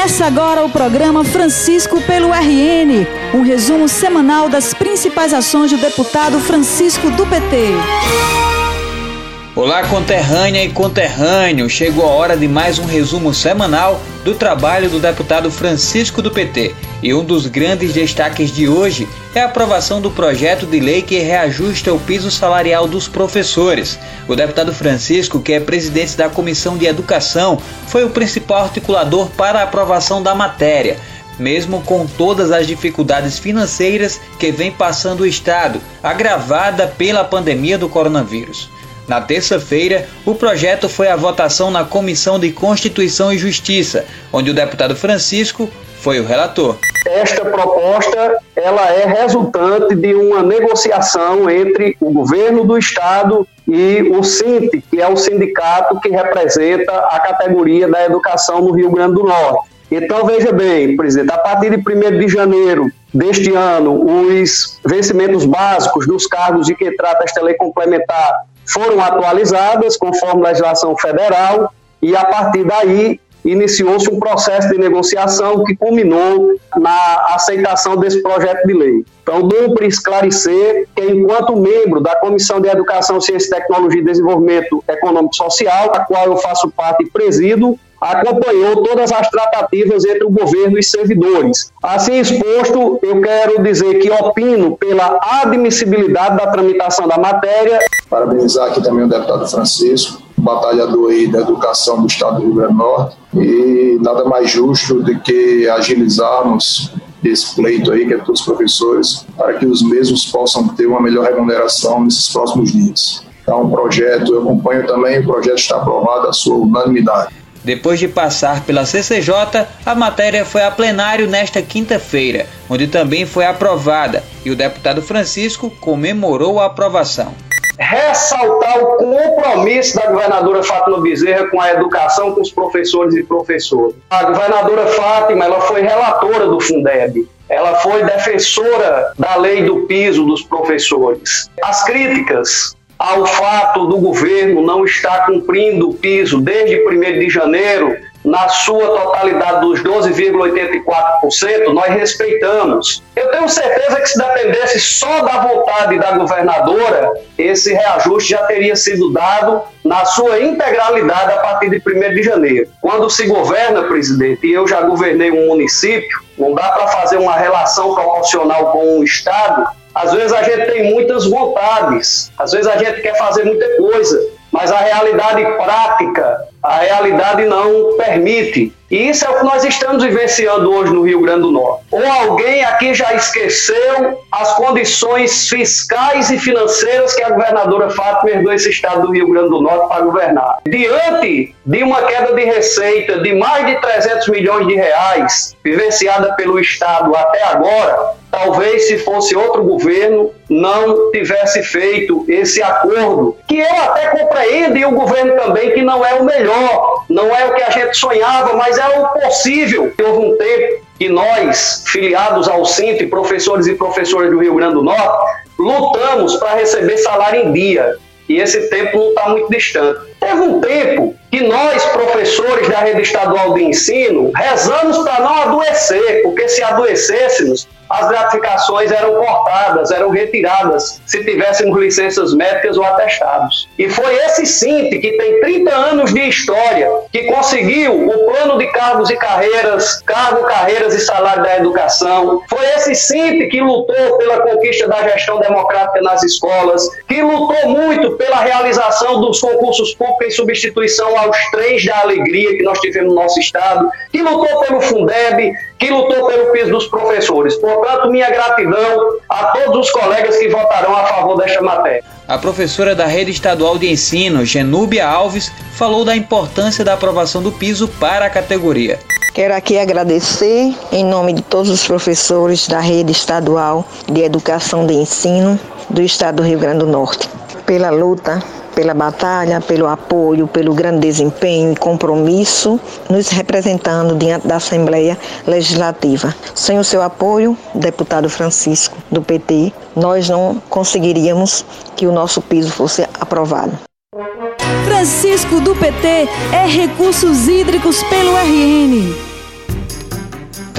Começa agora o programa Francisco pelo RN, um resumo semanal das principais ações do deputado Francisco do PT. Olá, conterrânea e conterrâneo! Chegou a hora de mais um resumo semanal do trabalho do deputado Francisco do PT. E um dos grandes destaques de hoje é a aprovação do projeto de lei que reajusta o piso salarial dos professores. O deputado Francisco, que é presidente da Comissão de Educação, foi o principal articulador para a aprovação da matéria mesmo com todas as dificuldades financeiras que vem passando o Estado, agravada pela pandemia do coronavírus. Na terça-feira, o projeto foi à votação na Comissão de Constituição e Justiça, onde o deputado Francisco foi o relator. Esta proposta ela é resultante de uma negociação entre o governo do estado e o SINT, que é o sindicato que representa a categoria da educação no Rio Grande do Norte. Então, veja bem, presidente, a partir de 1 de janeiro deste ano, os vencimentos básicos dos cargos de que trata esta lei complementar foram atualizadas conforme legislação federal e a partir daí iniciou-se um processo de negociação que culminou na aceitação desse projeto de lei. Então, cumpre esclarecer que, enquanto membro da Comissão de Educação, Ciência, Tecnologia e Desenvolvimento Econômico e Social, a qual eu faço parte e presido, acompanhou todas as tratativas entre o governo e servidores. Assim exposto, eu quero dizer que opino pela admissibilidade da tramitação da matéria. Parabenizar aqui também o deputado Francisco, batalhador aí da educação do Estado do Rio Grande do Norte, e nada mais justo do que agilizarmos esse pleito aí, que é todos os professores, para que os mesmos possam ter uma melhor remuneração nesses próximos dias. Então, o projeto, eu acompanho também, o projeto está aprovado à sua unanimidade. Depois de passar pela CCJ, a matéria foi a plenário nesta quinta-feira, onde também foi aprovada, e o deputado Francisco comemorou a aprovação. Ressaltar o compromisso da governadora Fátima Bezerra com a educação, com os professores e professoras. A governadora Fátima ela foi relatora do Fundeb, ela foi defensora da lei do piso dos professores. As críticas ao fato do governo não estar cumprindo o piso desde 1 de janeiro, na sua totalidade dos 12,84%, nós respeitamos. Eu tenho certeza que se dependesse só da vontade da governadora, esse reajuste já teria sido dado na sua integralidade a partir de 1 de janeiro. Quando se governa, presidente, e eu já governei um município, não dá para fazer uma relação proporcional com o Estado às vezes a gente tem muitas vontades, às vezes a gente quer fazer muita coisa, mas a realidade prática, a realidade não permite. E isso é o que nós estamos vivenciando hoje no Rio Grande do Norte. Ou alguém aqui já esqueceu as condições fiscais e financeiras que a governadora Fátima herdou esse estado do Rio Grande do Norte para governar. Diante de uma queda de receita de mais de 300 milhões de reais vivenciada pelo estado até agora, talvez se fosse outro governo não tivesse feito esse acordo, que eu até compreendo e o governo também que não é o melhor, não é o que a gente sonhava, mas é o possível. Houve um tempo que nós, filiados ao Cinto, professores e professoras do Rio Grande do Norte, lutamos para receber salário em dia. E esse tempo não está muito distante. Teve um tempo que nós, professores da rede estadual de ensino, rezamos para não adoecer, porque se adoecêssemos, as gratificações eram cortadas, eram retiradas, se tivéssemos licenças médicas ou atestados. E foi esse SINT, que tem 30 anos de história, que conseguiu o plano de cargos e carreiras, cargo, carreiras e salário da educação. Foi esse SINT que lutou pela conquista da gestão democrática nas escolas, que lutou muito pela realização dos concursos públicos em substituição aos três da alegria que nós tivemos no nosso estado, que lutou pelo Fundeb, que lutou pelo piso dos professores. Portanto, minha gratidão a todos os colegas que votarão a favor desta matéria. A professora da Rede Estadual de Ensino, Genúbia Alves, falou da importância da aprovação do piso para a categoria. Quero aqui agradecer, em nome de todos os professores da Rede Estadual de Educação de Ensino do Estado do Rio Grande do Norte, pela luta pela batalha, pelo apoio, pelo grande desempenho e compromisso, nos representando diante da Assembleia Legislativa. Sem o seu apoio, deputado Francisco, do PT, nós não conseguiríamos que o nosso piso fosse aprovado. Francisco do PT é Recursos Hídricos pelo RN.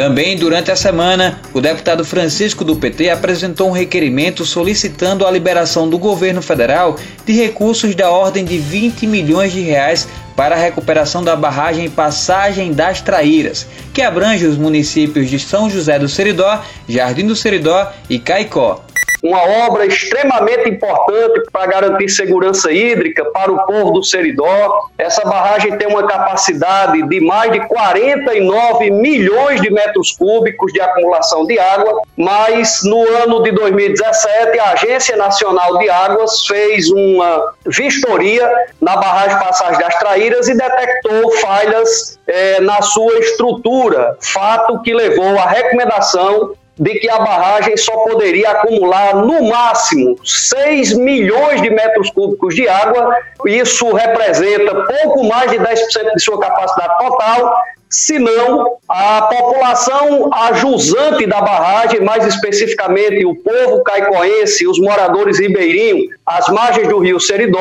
Também durante a semana, o deputado Francisco do PT apresentou um requerimento solicitando a liberação do governo federal de recursos da ordem de 20 milhões de reais para a recuperação da barragem Passagem das Traíras, que abrange os municípios de São José do Seridó, Jardim do Seridó e Caicó uma obra extremamente importante para garantir segurança hídrica para o povo do Seridó. Essa barragem tem uma capacidade de mais de 49 milhões de metros cúbicos de acumulação de água, mas no ano de 2017 a Agência Nacional de Águas fez uma vistoria na barragem Passagem das Traíras e detectou falhas eh, na sua estrutura, fato que levou à recomendação de que a barragem só poderia acumular no máximo 6 milhões de metros cúbicos de água. Isso representa pouco mais de 10% de sua capacidade total, senão a população ajusante da barragem, mais especificamente o povo caicoense, os moradores ribeirinhos, às margens do rio Seridó,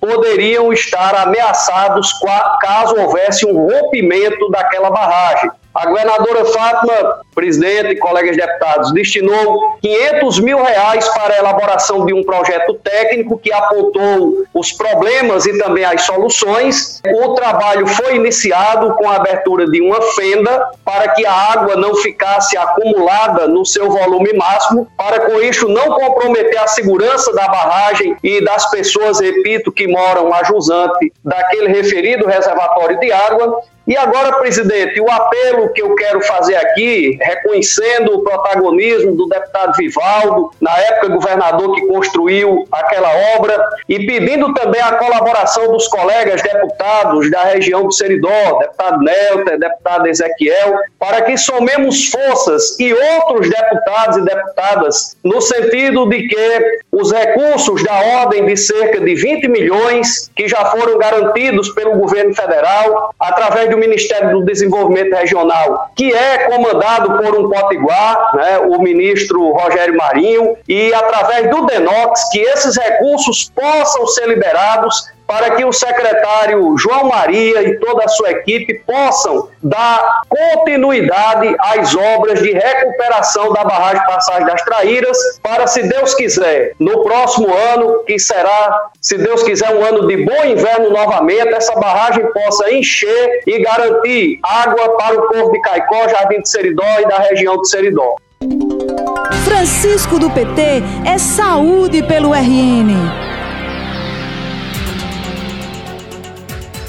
poderiam estar ameaçados caso houvesse um rompimento daquela barragem. A governadora Fátima, presidente e colegas deputados, destinou 500 mil reais para a elaboração de um projeto técnico que apontou os problemas e também as soluções. O trabalho foi iniciado com a abertura de uma fenda para que a água não ficasse acumulada no seu volume máximo, para com isso não comprometer a segurança da barragem e das pessoas, repito, que moram a jusante daquele referido reservatório de água e agora, presidente, o apelo que eu quero fazer aqui, reconhecendo o protagonismo do deputado Vivaldo, na época governador que construiu aquela obra, e pedindo também a colaboração dos colegas deputados da região do Seridó, deputado Nelter, deputado Ezequiel, para que somemos forças e outros deputados e deputadas, no sentido de que os recursos da ordem de cerca de 20 milhões, que já foram garantidos pelo governo federal, através do Ministério do Desenvolvimento Regional, que é comandado por um potiguar, né, o ministro Rogério Marinho, e através do DENOX, que esses recursos possam ser liberados para que o secretário João Maria e toda a sua equipe possam dar continuidade às obras de recuperação da barragem Passagem das Traíras, para, se Deus quiser, no próximo ano, que será, se Deus quiser, um ano de bom inverno novamente, essa barragem possa encher e garantir água para o povo de Caicó, Jardim de Seridó e da região de Seridó. Francisco do PT é saúde pelo RN.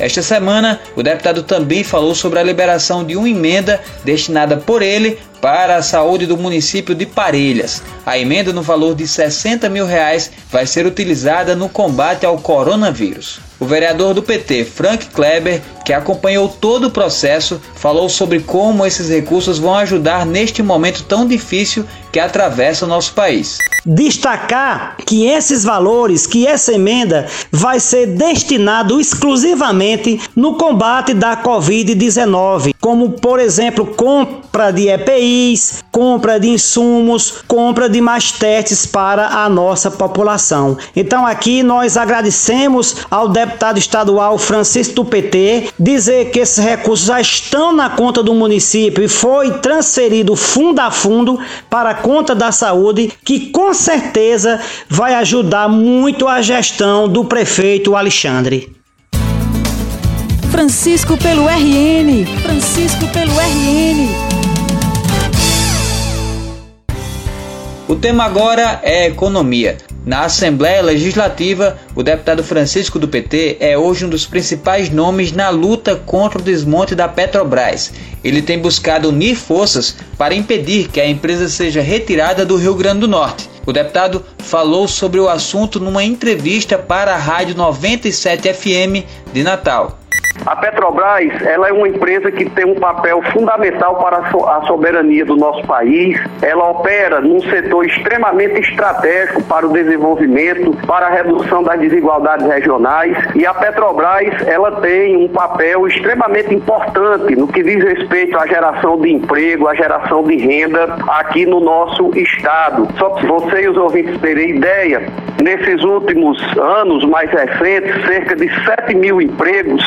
Esta semana, o deputado também falou sobre a liberação de uma emenda destinada por ele para a saúde do município de Parelhas. A emenda no valor de 60 mil reais vai ser utilizada no combate ao coronavírus. O vereador do PT, Frank Kleber, que acompanhou todo o processo, falou sobre como esses recursos vão ajudar neste momento tão difícil que atravessa o nosso país. Destacar que esses valores, que essa emenda vai ser destinado exclusivamente no combate da Covid-19, como por exemplo compra de EPIs, compra de insumos, compra de mais testes para a nossa população. Então aqui nós agradecemos ao deputado estadual Francisco do PT dizer que esses recursos já estão na conta do município e foi transferido fundo a fundo para a conta da saúde, que com certeza vai ajudar muito a gestão do prefeito Alexandre. Francisco pelo RN. Francisco pelo RN. O tema agora é economia. Na Assembleia Legislativa, o deputado Francisco do PT é hoje um dos principais nomes na luta contra o desmonte da Petrobras. Ele tem buscado unir forças para impedir que a empresa seja retirada do Rio Grande do Norte. O deputado falou sobre o assunto numa entrevista para a Rádio 97 FM de Natal. A Petrobras ela é uma empresa que tem um papel fundamental para a soberania do nosso país. Ela opera num setor extremamente estratégico para o desenvolvimento, para a redução das desigualdades regionais. E a Petrobras ela tem um papel extremamente importante no que diz respeito à geração de emprego, à geração de renda aqui no nosso estado. Só para vocês os ouvintes terem ideia, nesses últimos anos mais recentes, cerca de 7 mil empregos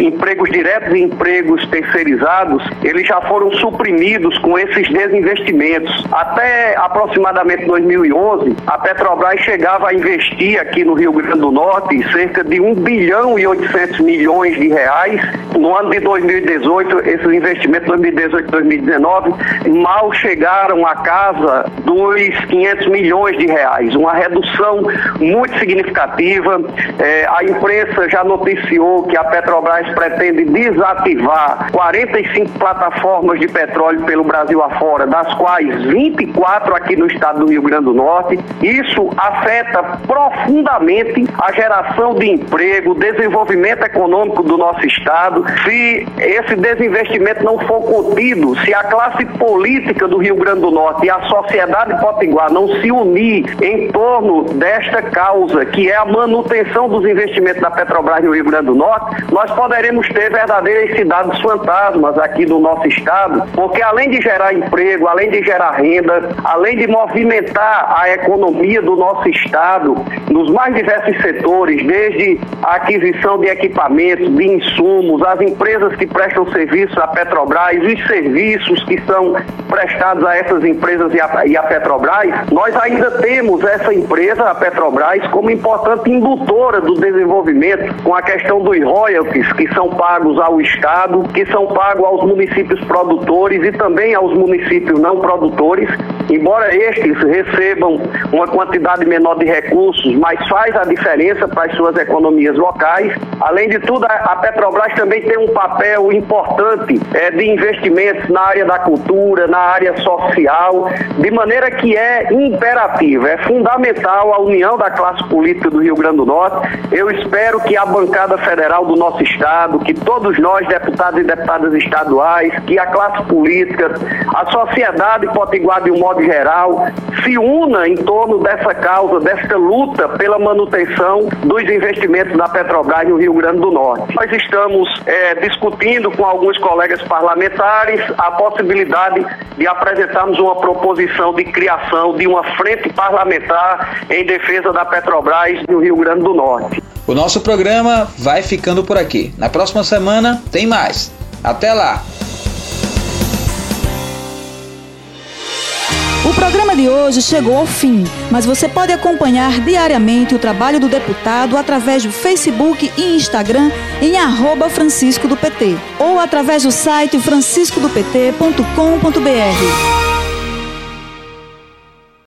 empregos diretos e empregos terceirizados, eles já foram suprimidos com esses desinvestimentos. Até aproximadamente 2011, a Petrobras chegava a investir aqui no Rio Grande do Norte cerca de 1 bilhão e 800 milhões de reais. No ano de 2018, esses investimentos 2018 e 2019 mal chegaram à casa dos 500 milhões de reais, uma redução muito significativa. É, a imprensa já noticiou que a Petrobras pretende desativar 45 plataformas de petróleo pelo Brasil afora, das quais 24 aqui no estado do Rio Grande do Norte. Isso afeta profundamente a geração de emprego, desenvolvimento econômico do nosso estado. Se esse desinvestimento não for contido, se a classe política do Rio Grande do Norte e a sociedade potiguar não se unir em torno desta causa, que é a manutenção dos investimentos da Petrobras no Rio Grande do Norte, nós poderemos ter verdadeiras cidades fantasmas aqui no nosso estado, porque além de gerar emprego, além de gerar renda, além de movimentar a economia do nosso estado nos mais diversos setores, desde a aquisição de equipamentos, de insumos, as empresas que prestam serviços à Petrobras, os serviços que são prestados a essas empresas e a, e a Petrobras, nós ainda temos essa empresa, a Petrobras, como importante indutora do desenvolvimento, com a questão dos royalties que são pagos ao Estado, que são pagos aos municípios produtores e também aos municípios não produtores, embora estes recebam uma quantidade menor de recursos, mas faz a diferença para as suas economias locais. Além de tudo, a Petrobras também tem um papel importante é, de investimentos na área da cultura, na área social, de maneira que é imperativa, é fundamental a união da classe política do Rio Grande do Norte. Eu espero que a bancada federal do nosso estado, que todos nós, deputados e deputadas estaduais, que a classe política, a sociedade potiguar de um modo geral, se una em torno dessa causa, desta luta pela manutenção dos investimentos da Petrobras no Rio Grande do Norte. Nós estamos é, discutindo com alguns colegas parlamentares a possibilidade de apresentarmos uma proposição de criação de uma frente parlamentar em defesa da Petrobras no Rio Grande do Norte. O nosso programa vai ficando por aqui. Na próxima semana tem mais. Até lá! O programa de hoje chegou ao fim, mas você pode acompanhar diariamente o trabalho do deputado através do Facebook e Instagram em arroba Francisco do PT ou através do site franciscodopt.com.br.